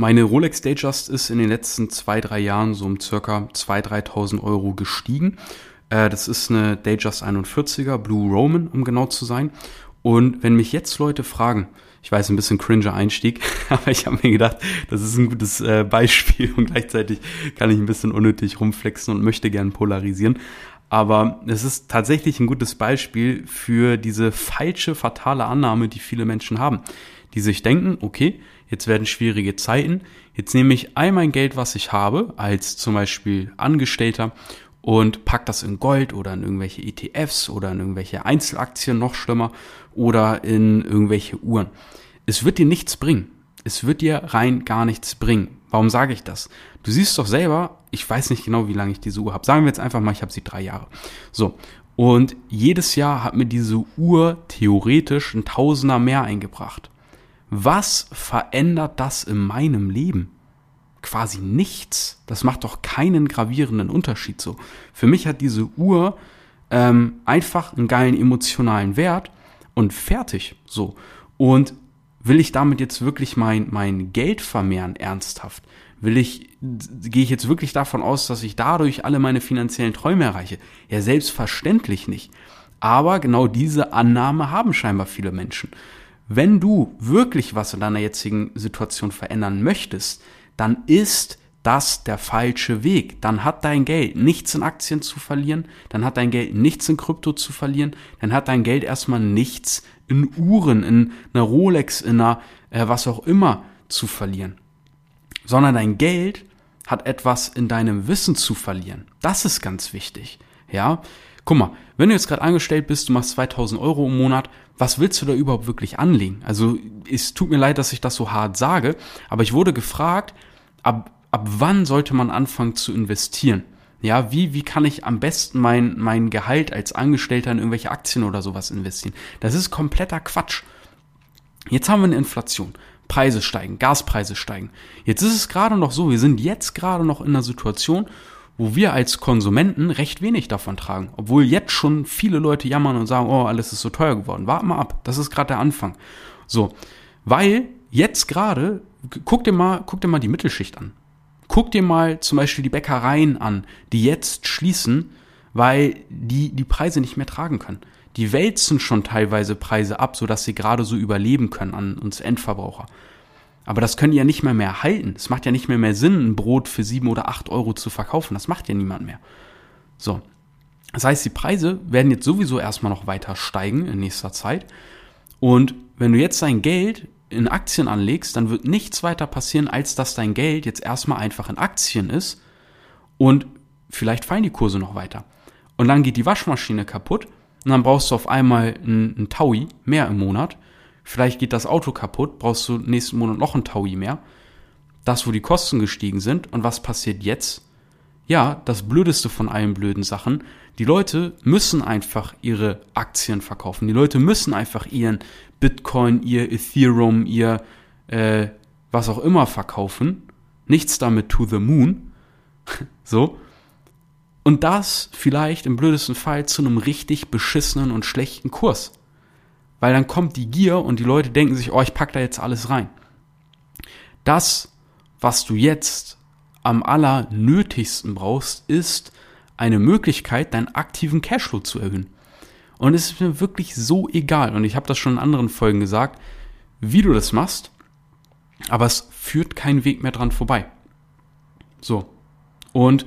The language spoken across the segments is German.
Meine Rolex Datejust ist in den letzten zwei, drei Jahren so um circa 2.000, 3.000 Euro gestiegen. Äh, das ist eine Datejust 41er, Blue Roman, um genau zu sein. Und wenn mich jetzt Leute fragen, ich weiß, ein bisschen cringer Einstieg, aber ich habe mir gedacht, das ist ein gutes äh, Beispiel und gleichzeitig kann ich ein bisschen unnötig rumflexen und möchte gern polarisieren. Aber es ist tatsächlich ein gutes Beispiel für diese falsche, fatale Annahme, die viele Menschen haben, die sich denken, okay, jetzt werden schwierige Zeiten, jetzt nehme ich all mein Geld, was ich habe, als zum Beispiel Angestellter und pack das in Gold oder in irgendwelche ETFs oder in irgendwelche Einzelaktien noch schlimmer oder in irgendwelche Uhren. Es wird dir nichts bringen. Es wird dir rein gar nichts bringen. Warum sage ich das? Du siehst doch selber, ich weiß nicht genau, wie lange ich diese Uhr habe. Sagen wir jetzt einfach mal, ich habe sie drei Jahre. So. Und jedes Jahr hat mir diese Uhr theoretisch ein Tausender mehr eingebracht. Was verändert das in meinem Leben? Quasi nichts. Das macht doch keinen gravierenden Unterschied so. Für mich hat diese Uhr ähm, einfach einen geilen emotionalen Wert und fertig so. Und will ich damit jetzt wirklich mein, mein Geld vermehren, ernsthaft? Will ich, gehe ich jetzt wirklich davon aus, dass ich dadurch alle meine finanziellen Träume erreiche? Ja, selbstverständlich nicht. Aber genau diese Annahme haben scheinbar viele Menschen. Wenn du wirklich was in deiner jetzigen Situation verändern möchtest, dann ist das der falsche Weg. Dann hat dein Geld nichts in Aktien zu verlieren, dann hat dein Geld nichts in Krypto zu verlieren, dann hat dein Geld erstmal nichts in Uhren, in einer Rolex, in einer äh, was auch immer zu verlieren. Sondern dein Geld hat etwas in deinem Wissen zu verlieren. Das ist ganz wichtig. Ja, guck mal, wenn du jetzt gerade angestellt bist, du machst 2000 Euro im Monat, was willst du da überhaupt wirklich anlegen? Also es tut mir leid, dass ich das so hart sage, aber ich wurde gefragt, ab ab wann sollte man anfangen zu investieren? Ja, wie, wie kann ich am besten mein, mein Gehalt als Angestellter in irgendwelche Aktien oder sowas investieren? Das ist kompletter Quatsch. Jetzt haben wir eine Inflation. Preise steigen, Gaspreise steigen. Jetzt ist es gerade noch so, wir sind jetzt gerade noch in einer Situation, wo wir als Konsumenten recht wenig davon tragen. Obwohl jetzt schon viele Leute jammern und sagen, oh, alles ist so teuer geworden. Warte mal ab, das ist gerade der Anfang. So, weil jetzt gerade, guck dir mal, guck dir mal die Mittelschicht an. Guck dir mal zum Beispiel die Bäckereien an, die jetzt schließen, weil die die Preise nicht mehr tragen können. Die wälzen schon teilweise Preise ab, sodass sie gerade so überleben können an uns Endverbraucher. Aber das können die ja nicht mehr mehr halten. Es macht ja nicht mehr mehr Sinn, ein Brot für sieben oder acht Euro zu verkaufen. Das macht ja niemand mehr. So. Das heißt, die Preise werden jetzt sowieso erstmal noch weiter steigen in nächster Zeit. Und wenn du jetzt dein Geld in Aktien anlegst, dann wird nichts weiter passieren, als dass dein Geld jetzt erstmal einfach in Aktien ist und vielleicht fallen die Kurse noch weiter. Und dann geht die Waschmaschine kaputt und dann brauchst du auf einmal einen, Taui mehr im Monat. Vielleicht geht das Auto kaputt, brauchst du nächsten Monat noch einen Taui mehr. Das, wo die Kosten gestiegen sind. Und was passiert jetzt? Ja, das Blödeste von allen blöden Sachen. Die Leute müssen einfach ihre Aktien verkaufen. Die Leute müssen einfach ihren Bitcoin, ihr Ethereum, ihr äh, was auch immer verkaufen. Nichts damit to the moon. so. Und das vielleicht im blödesten Fall zu einem richtig beschissenen und schlechten Kurs. Weil dann kommt die Gier und die Leute denken sich, oh, ich pack da jetzt alles rein. Das, was du jetzt am allernötigsten brauchst, ist eine Möglichkeit, deinen aktiven Cashflow zu erhöhen. Und es ist mir wirklich so egal, und ich habe das schon in anderen Folgen gesagt, wie du das machst, aber es führt kein Weg mehr dran vorbei. So. Und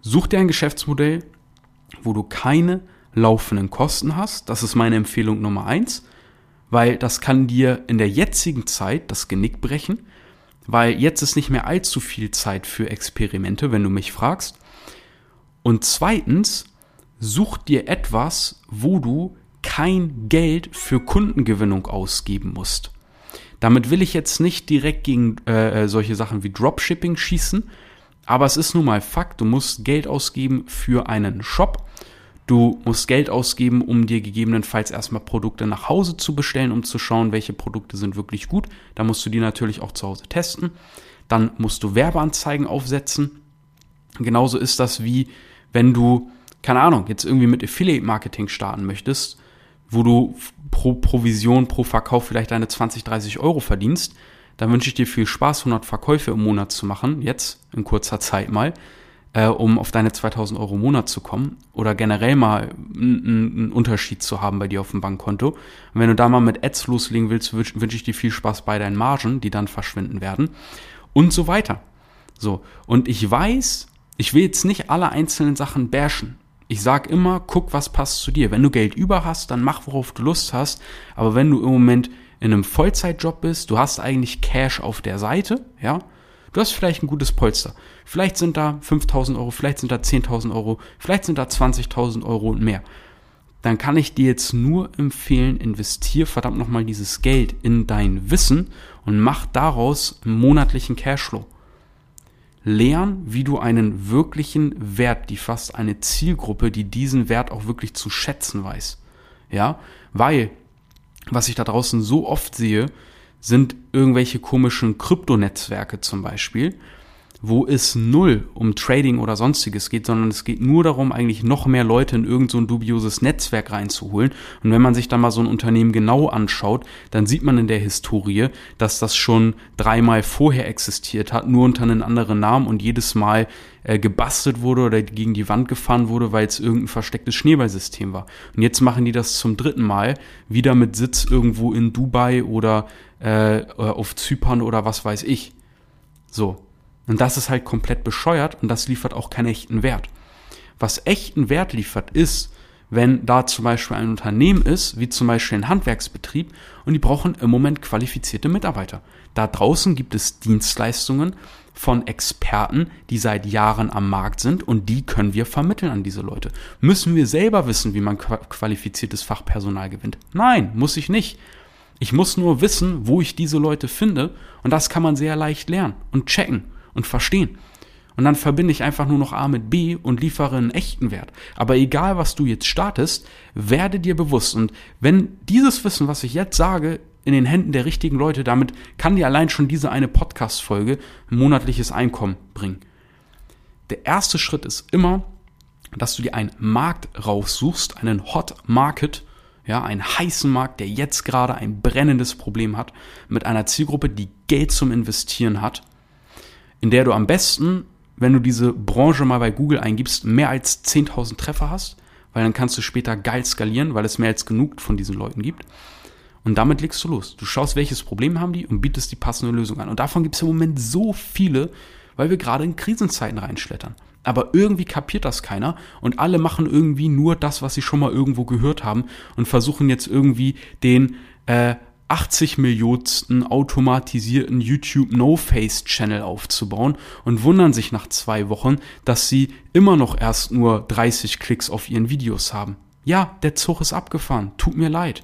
such dir ein Geschäftsmodell, wo du keine laufenden Kosten hast. Das ist meine Empfehlung Nummer eins, weil das kann dir in der jetzigen Zeit das Genick brechen, weil jetzt ist nicht mehr allzu viel Zeit für Experimente, wenn du mich fragst. Und zweitens, such dir etwas, wo du kein Geld für Kundengewinnung ausgeben musst. Damit will ich jetzt nicht direkt gegen äh, äh, solche Sachen wie Dropshipping schießen, aber es ist nun mal Fakt, du musst Geld ausgeben für einen Shop. Du musst Geld ausgeben, um dir gegebenenfalls erstmal Produkte nach Hause zu bestellen, um zu schauen, welche Produkte sind wirklich gut. Da musst du die natürlich auch zu Hause testen. Dann musst du Werbeanzeigen aufsetzen. Genauso ist das wie, wenn du keine Ahnung, jetzt irgendwie mit Affiliate-Marketing starten möchtest, wo du pro Provision, pro Verkauf vielleicht deine 20, 30 Euro verdienst, dann wünsche ich dir viel Spaß, 100 Verkäufe im Monat zu machen, jetzt in kurzer Zeit mal, äh, um auf deine 2000 Euro im Monat zu kommen oder generell mal einen Unterschied zu haben bei dir auf dem Bankkonto. Und wenn du da mal mit Ads loslegen willst, wünsche wünsch ich dir viel Spaß bei deinen Margen, die dann verschwinden werden und so weiter. So, und ich weiß, ich will jetzt nicht alle einzelnen Sachen bashen. Ich sag immer, guck, was passt zu dir. Wenn du Geld über hast, dann mach, worauf du Lust hast. Aber wenn du im Moment in einem Vollzeitjob bist, du hast eigentlich Cash auf der Seite, ja, du hast vielleicht ein gutes Polster. Vielleicht sind da 5000 Euro, vielleicht sind da 10.000 Euro, vielleicht sind da 20.000 Euro und mehr. Dann kann ich dir jetzt nur empfehlen, investier verdammt nochmal dieses Geld in dein Wissen und mach daraus monatlichen Cashflow. Lern, wie du einen wirklichen Wert, die fast eine Zielgruppe, die diesen Wert auch wirklich zu schätzen weiß. Ja, weil, was ich da draußen so oft sehe, sind irgendwelche komischen Kryptonetzwerke zum Beispiel, wo es null um Trading oder sonstiges geht, sondern es geht nur darum, eigentlich noch mehr Leute in irgend so dubioses Netzwerk reinzuholen. Und wenn man sich da mal so ein Unternehmen genau anschaut, dann sieht man in der Historie, dass das schon dreimal vorher existiert hat, nur unter einem anderen Namen und jedes Mal äh, gebastelt wurde oder gegen die Wand gefahren wurde, weil es irgendein verstecktes Schneeballsystem war. Und jetzt machen die das zum dritten Mal, wieder mit Sitz irgendwo in Dubai oder äh, auf Zypern oder was weiß ich. So, und das ist halt komplett bescheuert und das liefert auch keinen echten Wert. Was echten Wert liefert, ist, wenn da zum Beispiel ein Unternehmen ist, wie zum Beispiel ein Handwerksbetrieb, und die brauchen im Moment qualifizierte Mitarbeiter. Da draußen gibt es Dienstleistungen von Experten, die seit Jahren am Markt sind und die können wir vermitteln an diese Leute. Müssen wir selber wissen, wie man qualifiziertes Fachpersonal gewinnt? Nein, muss ich nicht. Ich muss nur wissen, wo ich diese Leute finde und das kann man sehr leicht lernen und checken und verstehen. Und dann verbinde ich einfach nur noch A mit B und liefere einen echten Wert. Aber egal, was du jetzt startest, werde dir bewusst. Und wenn dieses Wissen, was ich jetzt sage, in den Händen der richtigen Leute, damit kann dir allein schon diese eine Podcast-Folge ein monatliches Einkommen bringen. Der erste Schritt ist immer, dass du dir einen Markt raussuchst, einen Hot Market, ja, einen heißen Markt, der jetzt gerade ein brennendes Problem hat, mit einer Zielgruppe, die Geld zum Investieren hat in der du am besten, wenn du diese Branche mal bei Google eingibst, mehr als 10.000 Treffer hast, weil dann kannst du später geil skalieren, weil es mehr als genug von diesen Leuten gibt. Und damit legst du los. Du schaust, welches Problem haben die und bietest die passende Lösung an. Und davon gibt es im Moment so viele, weil wir gerade in Krisenzeiten reinschlettern. Aber irgendwie kapiert das keiner und alle machen irgendwie nur das, was sie schon mal irgendwo gehört haben und versuchen jetzt irgendwie den äh, 80 Millionsten automatisierten YouTube No-Face-Channel aufzubauen und wundern sich nach zwei Wochen, dass sie immer noch erst nur 30 Klicks auf ihren Videos haben. Ja, der Zug ist abgefahren. Tut mir leid.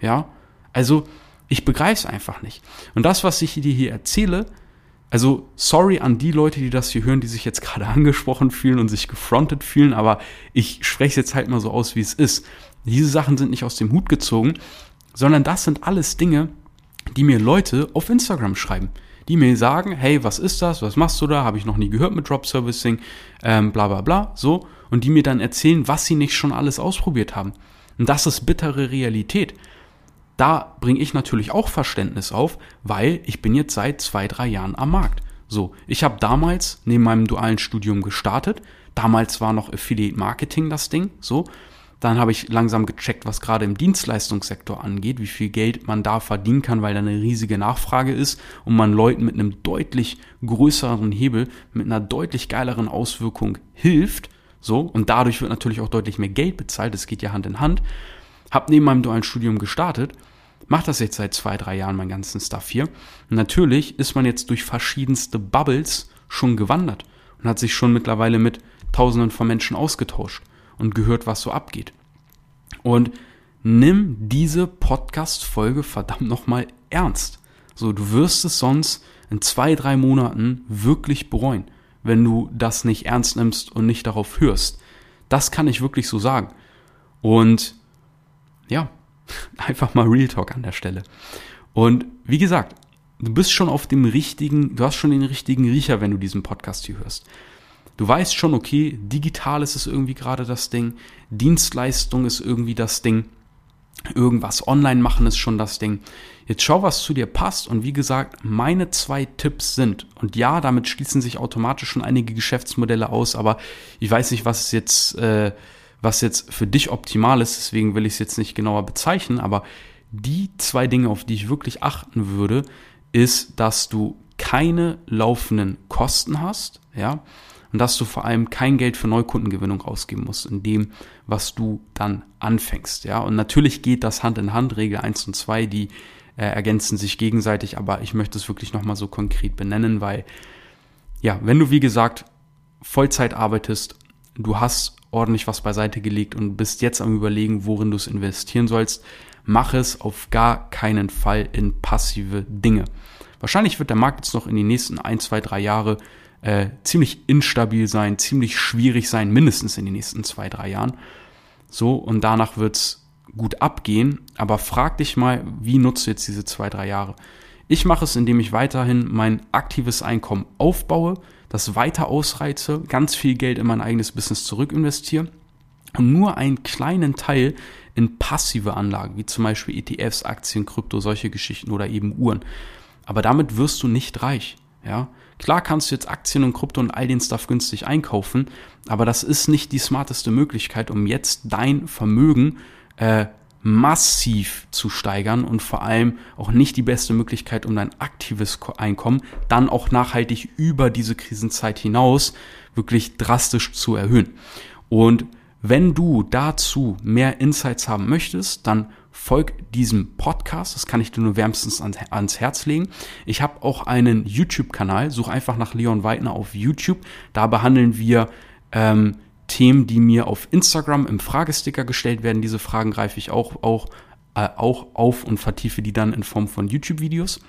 Ja, also ich begreife es einfach nicht. Und das, was ich dir hier erzähle, also sorry an die Leute, die das hier hören, die sich jetzt gerade angesprochen fühlen und sich gefrontet fühlen, aber ich spreche es jetzt halt mal so aus, wie es ist. Diese Sachen sind nicht aus dem Hut gezogen sondern das sind alles Dinge, die mir Leute auf Instagram schreiben, die mir sagen, hey, was ist das, was machst du da, habe ich noch nie gehört mit Drop Servicing, ähm, bla bla bla, so, und die mir dann erzählen, was sie nicht schon alles ausprobiert haben. Und das ist bittere Realität. Da bringe ich natürlich auch Verständnis auf, weil ich bin jetzt seit zwei, drei Jahren am Markt. So, ich habe damals neben meinem dualen Studium gestartet. Damals war noch Affiliate Marketing das Ding, so. Dann habe ich langsam gecheckt, was gerade im Dienstleistungssektor angeht, wie viel Geld man da verdienen kann, weil da eine riesige Nachfrage ist und man Leuten mit einem deutlich größeren Hebel, mit einer deutlich geileren Auswirkung hilft. So, und dadurch wird natürlich auch deutlich mehr Geld bezahlt. Das geht ja Hand in Hand. Hab neben meinem dualen Studium gestartet, mache das jetzt seit zwei, drei Jahren, meinen ganzen Stuff hier. Natürlich ist man jetzt durch verschiedenste Bubbles schon gewandert und hat sich schon mittlerweile mit Tausenden von Menschen ausgetauscht und gehört, was so abgeht. Und nimm diese Podcast-Folge verdammt nochmal ernst. So, du wirst es sonst in zwei, drei Monaten wirklich bereuen, wenn du das nicht ernst nimmst und nicht darauf hörst. Das kann ich wirklich so sagen. Und ja, einfach mal Real Talk an der Stelle. Und wie gesagt, du bist schon auf dem richtigen, du hast schon den richtigen Riecher, wenn du diesen Podcast hier hörst. Du weißt schon, okay, digital ist es irgendwie gerade das Ding, Dienstleistung ist irgendwie das Ding. irgendwas online machen ist schon das Ding. Jetzt schau, was zu dir passt und wie gesagt, meine zwei Tipps sind, und ja, damit schließen sich automatisch schon einige Geschäftsmodelle aus, aber ich weiß nicht, was jetzt, äh, was jetzt für dich optimal ist, deswegen will ich es jetzt nicht genauer bezeichnen, aber die zwei Dinge, auf die ich wirklich achten würde, ist, dass du keine laufenden Kosten hast, ja, und dass du vor allem kein Geld für Neukundengewinnung ausgeben musst in dem, was du dann anfängst, ja. Und natürlich geht das Hand in Hand, Regel 1 und 2, die äh, ergänzen sich gegenseitig, aber ich möchte es wirklich nochmal so konkret benennen, weil, ja, wenn du, wie gesagt, Vollzeit arbeitest, du hast ordentlich was beiseite gelegt und bist jetzt am überlegen, worin du es investieren sollst, mach es auf gar keinen Fall in passive Dinge. Wahrscheinlich wird der Markt jetzt noch in den nächsten ein, zwei, drei Jahre äh, ziemlich instabil sein, ziemlich schwierig sein, mindestens in den nächsten zwei, drei Jahren. So, und danach wird's gut abgehen. Aber frag dich mal, wie nutzt du jetzt diese zwei, drei Jahre? Ich mache es, indem ich weiterhin mein aktives Einkommen aufbaue, das weiter ausreize, ganz viel Geld in mein eigenes Business zurückinvestiere und nur einen kleinen Teil in passive Anlagen, wie zum Beispiel ETFs, Aktien, Krypto, solche Geschichten oder eben Uhren. Aber damit wirst du nicht reich. Ja, klar kannst du jetzt Aktien und Krypto und all den Stuff günstig einkaufen, aber das ist nicht die smarteste Möglichkeit, um jetzt dein Vermögen äh, massiv zu steigern und vor allem auch nicht die beste Möglichkeit, um dein aktives Einkommen dann auch nachhaltig über diese Krisenzeit hinaus wirklich drastisch zu erhöhen. Und wenn du dazu mehr Insights haben möchtest, dann folg diesem Podcast. Das kann ich dir nur wärmstens ans, Herz legen. Ich habe auch einen YouTube-Kanal. Such einfach nach Leon Weidner auf YouTube. Da behandeln wir ähm, Themen, die mir auf Instagram im Fragesticker gestellt werden. Diese Fragen greife ich auch, auch, äh, auch auf und vertiefe die dann in Form von YouTube-Videos.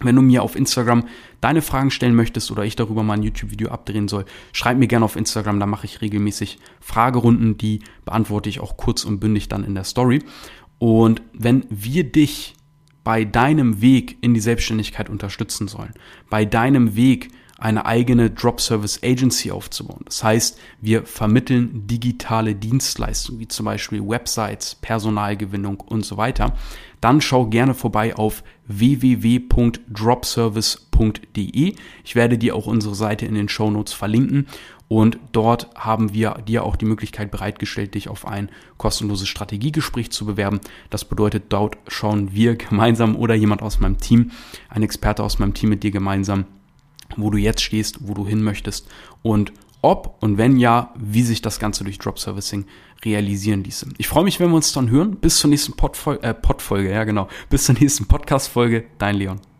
Wenn du mir auf Instagram deine Fragen stellen möchtest oder ich darüber mal ein YouTube-Video abdrehen soll, schreib mir gerne auf Instagram, da mache ich regelmäßig Fragerunden, die beantworte ich auch kurz und bündig dann in der Story. Und wenn wir dich bei deinem Weg in die Selbstständigkeit unterstützen sollen, bei deinem Weg eine eigene Drop Service Agency aufzubauen. Das heißt, wir vermitteln digitale Dienstleistungen wie zum Beispiel Websites, Personalgewinnung und so weiter. Dann schau gerne vorbei auf www.dropservice.de. Ich werde dir auch unsere Seite in den Show Notes verlinken und dort haben wir dir auch die Möglichkeit bereitgestellt, dich auf ein kostenloses Strategiegespräch zu bewerben. Das bedeutet, dort schauen wir gemeinsam oder jemand aus meinem Team, ein Experte aus meinem Team mit dir gemeinsam, wo du jetzt stehst, wo du hin möchtest und ob und wenn ja, wie sich das Ganze durch Drop Servicing realisieren ließe. Ich freue mich, wenn wir uns dann hören. Bis zur nächsten Podfolge, äh, Podfolge, ja genau. Bis zur nächsten Podcast-Folge. Dein Leon.